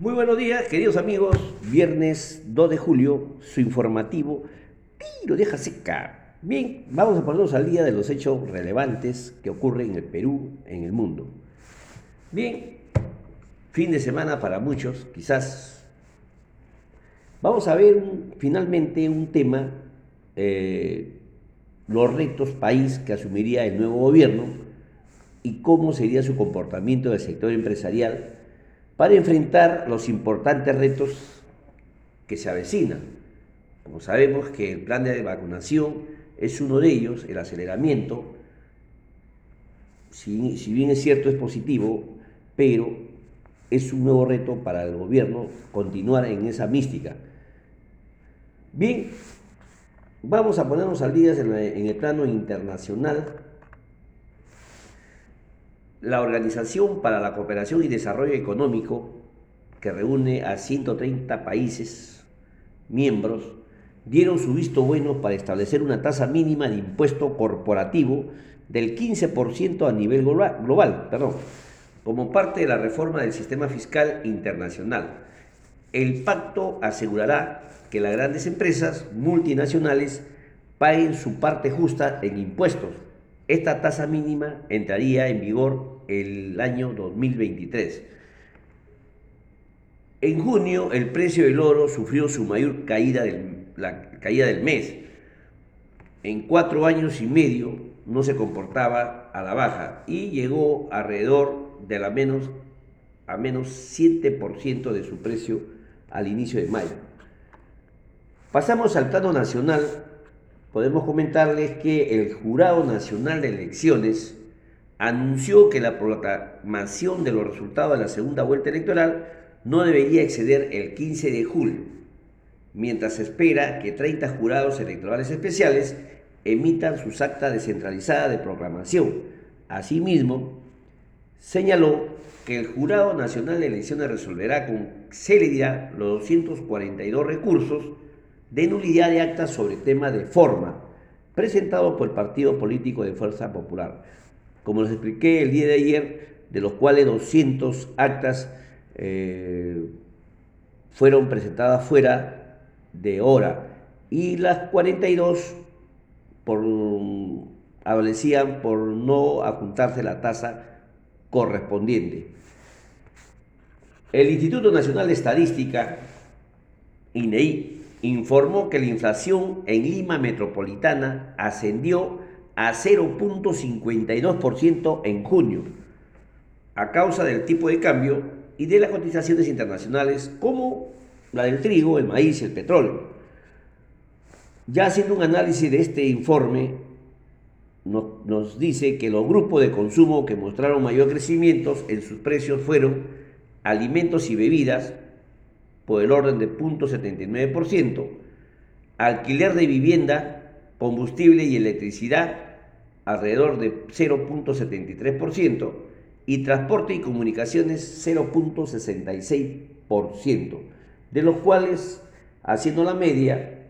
Muy buenos días, queridos amigos. Viernes 2 de julio, su informativo, pero deja seca. Bien, vamos a ponernos al día de los hechos relevantes que ocurren en el Perú, en el mundo. Bien, fin de semana para muchos, quizás. Vamos a ver finalmente un tema, eh, los retos país que asumiría el nuevo gobierno y cómo sería su comportamiento del sector empresarial para enfrentar los importantes retos que se avecinan. Como sabemos que el plan de vacunación es uno de ellos, el aceleramiento, si, bien es cierto es positivo, pero es un nuevo reto para el gobierno continuar en esa mística. Bien, vamos a ponernos al día en el plano internacional la Organización para la Cooperación y Desarrollo Económico, que reúne a 130 países miembros, dieron su visto bueno para establecer una tasa mínima de impuesto corporativo del 15% a nivel global, perdón, como parte de la reforma del sistema fiscal internacional. El pacto asegurará que las grandes empresas multinacionales paguen su parte justa en impuestos esta tasa mínima entraría en vigor el año 2023. En junio el precio del oro sufrió su mayor caída del, la caída del mes. En cuatro años y medio no se comportaba a la baja y llegó alrededor de la menos a menos 7% de su precio al inicio de mayo. Pasamos al plano nacional podemos comentarles que el Jurado Nacional de Elecciones anunció que la proclamación de los resultados de la segunda vuelta electoral no debería exceder el 15 de julio, mientras se espera que 30 jurados electorales especiales emitan sus actas descentralizadas de proclamación. Asimismo, señaló que el Jurado Nacional de Elecciones resolverá con celeridad los 242 recursos de nulidad de actas sobre tema de forma, presentado por el Partido Político de Fuerza Popular. Como les expliqué el día de ayer, de los cuales 200 actas eh, fueron presentadas fuera de hora y las 42 por, adolecían por no apuntarse la tasa correspondiente. El Instituto Nacional de Estadística, INEI, informó que la inflación en Lima Metropolitana ascendió a 0.52% en junio, a causa del tipo de cambio y de las cotizaciones internacionales como la del trigo, el maíz y el petróleo. Ya haciendo un análisis de este informe, nos, nos dice que los grupos de consumo que mostraron mayor crecimiento en sus precios fueron alimentos y bebidas, por el orden de 0.79%, alquiler de vivienda, combustible y electricidad alrededor de 0.73% y transporte y comunicaciones 0.66%, de los cuales, haciendo la media,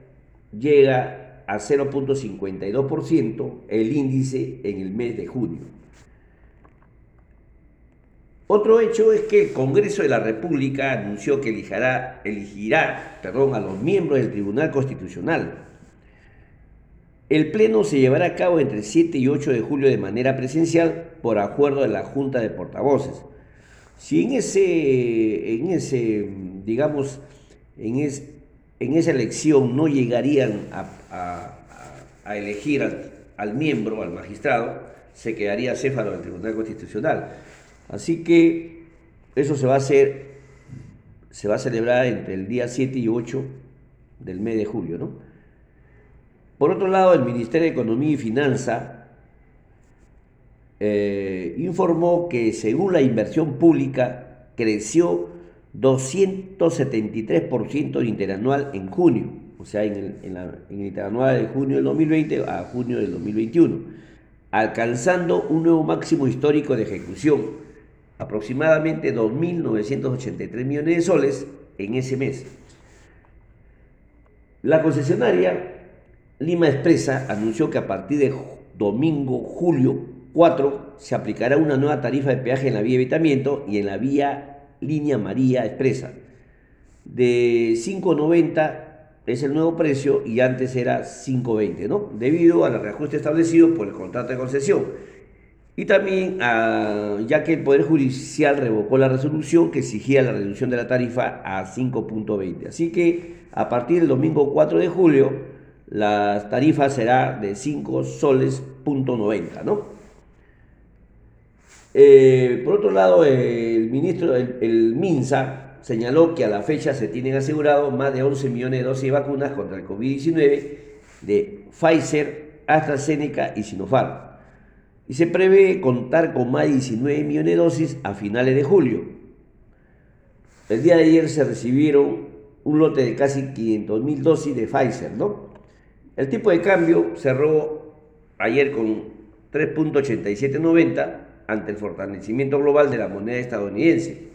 llega a 0.52% el índice en el mes de junio. Otro hecho es que el Congreso de la República anunció que elegirá, perdón, a los miembros del Tribunal Constitucional. El pleno se llevará a cabo entre 7 y 8 de julio de manera presencial por acuerdo de la Junta de Portavoces. Si en ese, en ese digamos, en, en esa elección no llegarían a, elegir al, al miembro, al magistrado, se quedaría céfalo del Tribunal Constitucional. Así que eso se va a hacer, se va a celebrar entre el día 7 y 8 del mes de julio, ¿no? Por otro lado, el Ministerio de Economía y Finanza eh, informó que según la inversión pública creció 273% interanual en junio, o sea, en en, en el interanual de junio del 2020 a junio del 2021, alcanzando un nuevo máximo histórico de ejecución aproximadamente 2.983 millones de soles en ese mes. La concesionaria Lima Expresa anunció que a partir de domingo, julio 4, se aplicará una nueva tarifa de peaje en la vía evitamiento y en la vía línea María Expresa. De 5.90 es el nuevo precio y antes era 5.20, ¿no? Debido al reajuste establecido por el contrato de concesión. Y también ah, ya que el Poder Judicial revocó la resolución que exigía la reducción de la tarifa a 5.20. Así que a partir del domingo 4 de julio, la tarifa será de 5 soles ¿no? Eh, por otro lado, el ministro, el, MINSA, señaló que a la fecha se tienen asegurado más de 11 millones de dosis de vacunas contra el COVID-19 de Pfizer, AstraZeneca y Sinopharm. Y se prevé contar con más de 19 millones de dosis a finales de julio. El día de ayer se recibieron un lote de casi 500 mil dosis de Pfizer, ¿no? El tipo de cambio cerró ayer con 3.8790 ante el fortalecimiento global de la moneda estadounidense.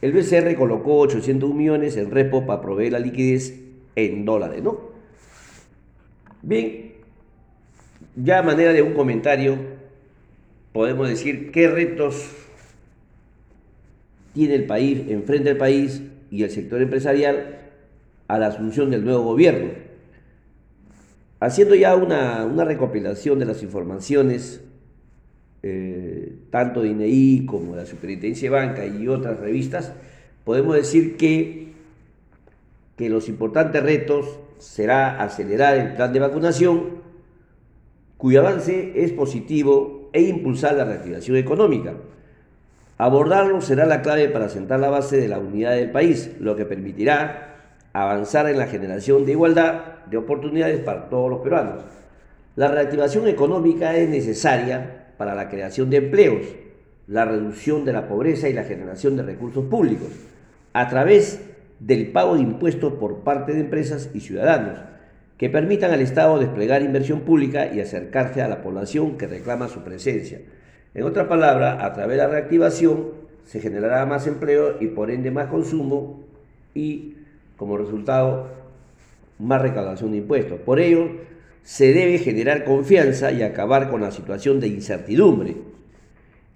El BCR colocó 800 millones en repo para proveer la liquidez en dólares, ¿no? Bien, ya a manera de un comentario, podemos decir qué retos tiene el país, enfrente el país y el sector empresarial a la asunción del nuevo gobierno. Haciendo ya una, recopilación de las informaciones eh, tanto de INEI como de la Superintendencia de Banca y otras revistas, podemos decir que, que los importantes retos será acelerar el plan de vacunación, cuyo avance es positivo, e impulsar la reactivación económica. Abordarlo será la clave para sentar la base de la unidad del país, lo que permitirá avanzar en la generación de igualdad de oportunidades para todos los peruanos. La reactivación económica es necesaria para la creación de empleos, la reducción de la pobreza y la generación de recursos públicos, a través del pago de impuestos por parte de empresas y ciudadanos, que permitan al Estado desplegar inversión pública y acercarse a la población que reclama su presencia. En otra palabra, a través de la reactivación se generará más empleo y por ende más consumo y como resultado más recaudación de impuestos. Por ello, se debe generar confianza y acabar con la situación de incertidumbre.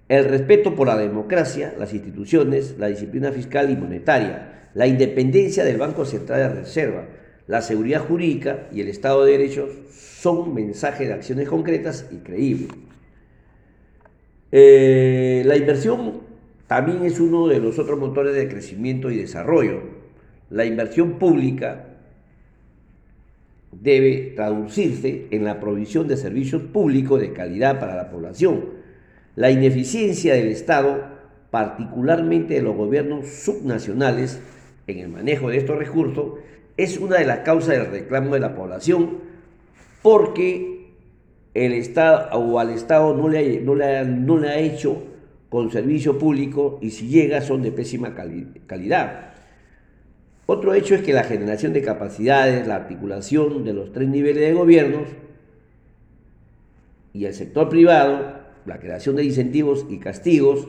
El respeto por la democracia, las instituciones, la disciplina fiscal y monetaria, la independencia del Banco Central de Reserva, la seguridad jurídica y el Estado de Derecho son mensajes de acciones concretas y creíbles. Eh, la inversión también es uno de los otros motores de crecimiento y desarrollo. La inversión pública debe traducirse en la provisión de servicios públicos de calidad para la población. La ineficiencia del Estado, particularmente de los gobiernos subnacionales, en el manejo de estos recursos, es una de las causas del reclamo de la población porque el Estado o al Estado no le, no le, no le ha hecho con servicio público y si llega son de pésima calidad. Otro hecho es que la generación de capacidades, la articulación de los tres niveles de gobiernos y el sector privado, la creación de incentivos y castigos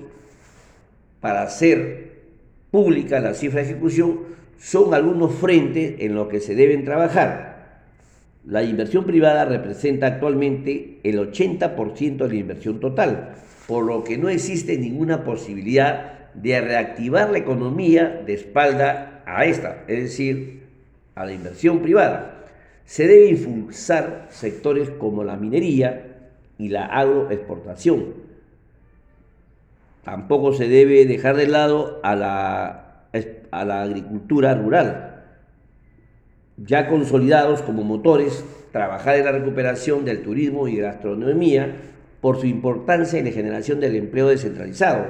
para hacer pública la cifra de ejecución son algunos frentes en los que se deben trabajar. La inversión privada representa actualmente el 80% de la inversión total, por lo que no existe ninguna posibilidad de reactivar la economía de espalda a esta, es decir, a la inversión privada. Se debe impulsar sectores como la minería y la agroexportación. Tampoco se debe dejar de lado a la, a la agricultura rural. Ya consolidados como motores, trabajar en la recuperación del turismo y gastronomía por su importancia en la generación del empleo descentralizado,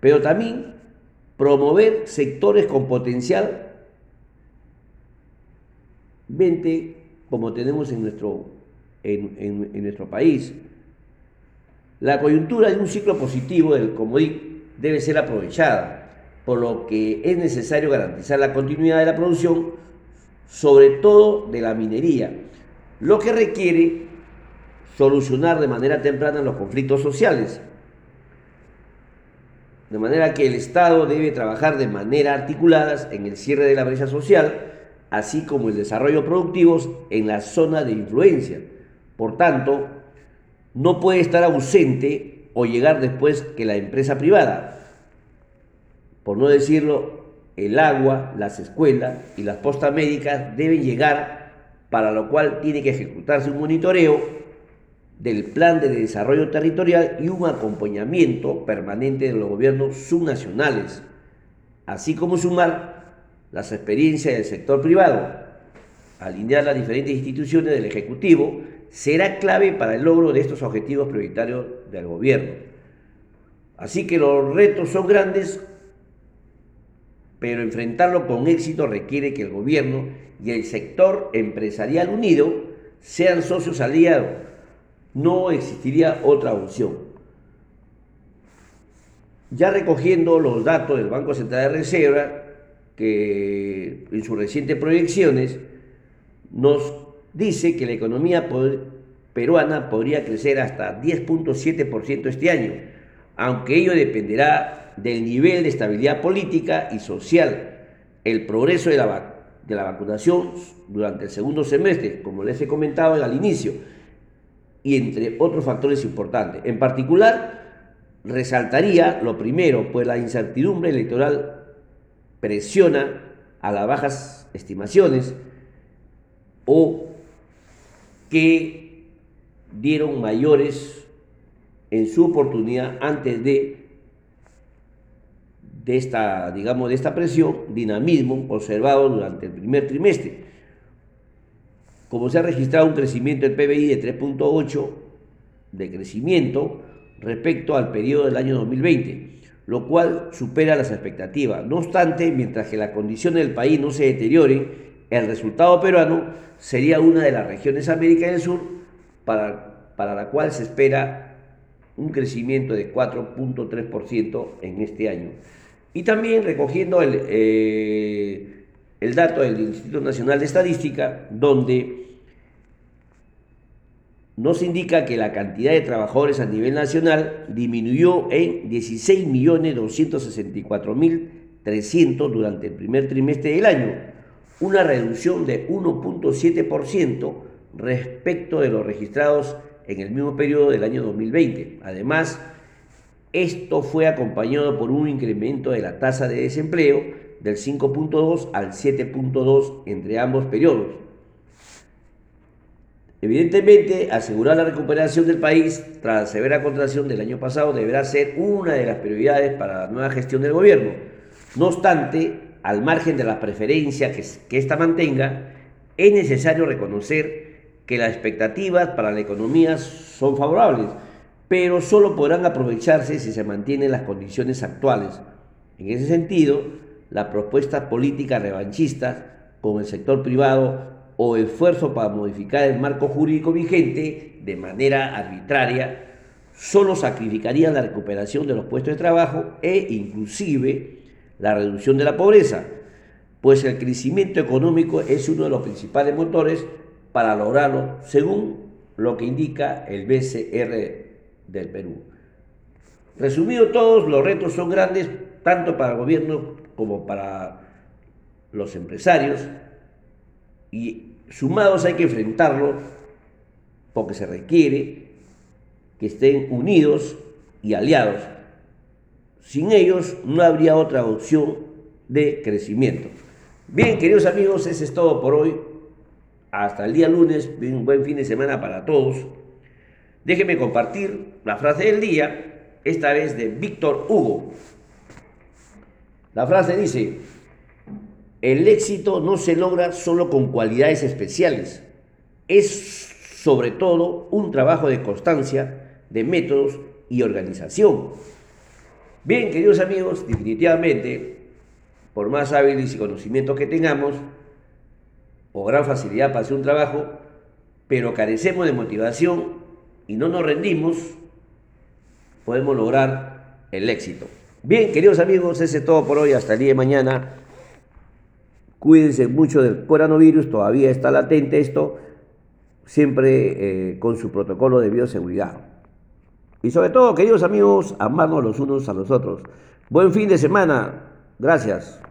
pero también promover sectores con potencial 20 como tenemos en nuestro, en, nuestro país. La coyuntura de un ciclo positivo del Comodic debe ser aprovechada, por lo que es necesario garantizar la continuidad de la producción, sobre todo de la minería, lo que requiere solucionar de manera temprana los conflictos sociales, de manera que el Estado debe trabajar de manera articulada en el cierre de la brecha social, así como el desarrollo productivo en la zona de influencia. Por tanto, no puede estar ausente o llegar después que la empresa privada. Por no decirlo, el agua, las escuelas y las postas médicas deben llegar, para lo cual tiene que ejecutarse un monitoreo del plan de desarrollo territorial y un acompañamiento permanente de los gobiernos subnacionales, así como sumar las experiencias del sector privado, alinear las diferentes instituciones del Ejecutivo, será clave para el logro de estos objetivos prioritarios del gobierno. Así que los retos son grandes pero enfrentarlo con éxito requiere que el gobierno y el sector empresarial unido sean socios aliados. No existiría otra opción. Ya recogiendo los datos del Banco Central de Reserva, que en sus recientes proyecciones nos dice que la economía peruana podría crecer hasta 10.7% este año, aunque ello dependerá del nivel de estabilidad política y social, el progreso de la, de la vacunación durante el segundo semestre, como les he comentado al inicio, y entre otros factores importantes. En particular, resaltaría lo primero, pues la incertidumbre electoral presiona a las bajas estimaciones o que dieron mayores en su oportunidad antes de de esta, digamos, de esta presión, dinamismo observado durante el primer trimestre. Como se ha registrado un crecimiento del PBI de 3.8 de crecimiento respecto al periodo del año 2020, lo cual supera las expectativas. No obstante, mientras que la condición del país no se deteriore, el resultado peruano sería una de las regiones América del Sur para, para la cual se espera un crecimiento de 4.3% en este año. Y también recogiendo el, eh, el dato del Instituto Nacional de Estadística, donde nos indica que la cantidad de trabajadores a nivel nacional disminuyó en 16.264.300 durante el primer trimestre del año, una reducción de 1.7% respecto de los registrados en el mismo periodo del año 2020. Además, esto fue acompañado por un incremento de la tasa de desempleo del 5.2 al 7.2 entre ambos periodos. Evidentemente, asegurar la recuperación del país tras la severa contracción del año pasado deberá ser una de las prioridades para la nueva gestión del gobierno. No obstante, al margen de las preferencias que, ésta mantenga, es necesario reconocer que las expectativas para la economía son favorables pero solo podrán aprovecharse si se mantienen las condiciones actuales. En ese sentido, las propuestas políticas revanchistas con el sector privado o esfuerzo para modificar el marco jurídico vigente de manera arbitraria solo sacrificarían la recuperación de los puestos de trabajo e inclusive la reducción de la pobreza, pues el crecimiento económico es uno de los principales motores para lograrlo, según lo que indica el BCR del Perú. Resumido todos, los retos son grandes tanto para el gobierno como para los empresarios y sumados hay que enfrentarlos porque se requiere que estén unidos y aliados. Sin ellos no habría otra opción de crecimiento. Bien, queridos amigos, ese es todo por hoy. Hasta el día lunes, un buen fin de semana para todos. Déjeme compartir la frase del día, esta vez de Víctor Hugo. La frase dice, el éxito no se logra solo con cualidades especiales, es sobre todo un trabajo de constancia, de métodos y organización. Bien, queridos amigos, definitivamente, por más hábiles y conocimientos que tengamos, o gran facilidad para hacer un trabajo, pero carecemos de motivación y no nos rendimos, podemos lograr el éxito. Bien, queridos amigos, ese es todo por hoy. Hasta el día de mañana. Cuídense mucho del coronavirus, todavía está latente esto, siempre eh, con su protocolo de bioseguridad. Y sobre todo, queridos amigos, amarnos los unos a los otros. Buen fin de semana. Gracias.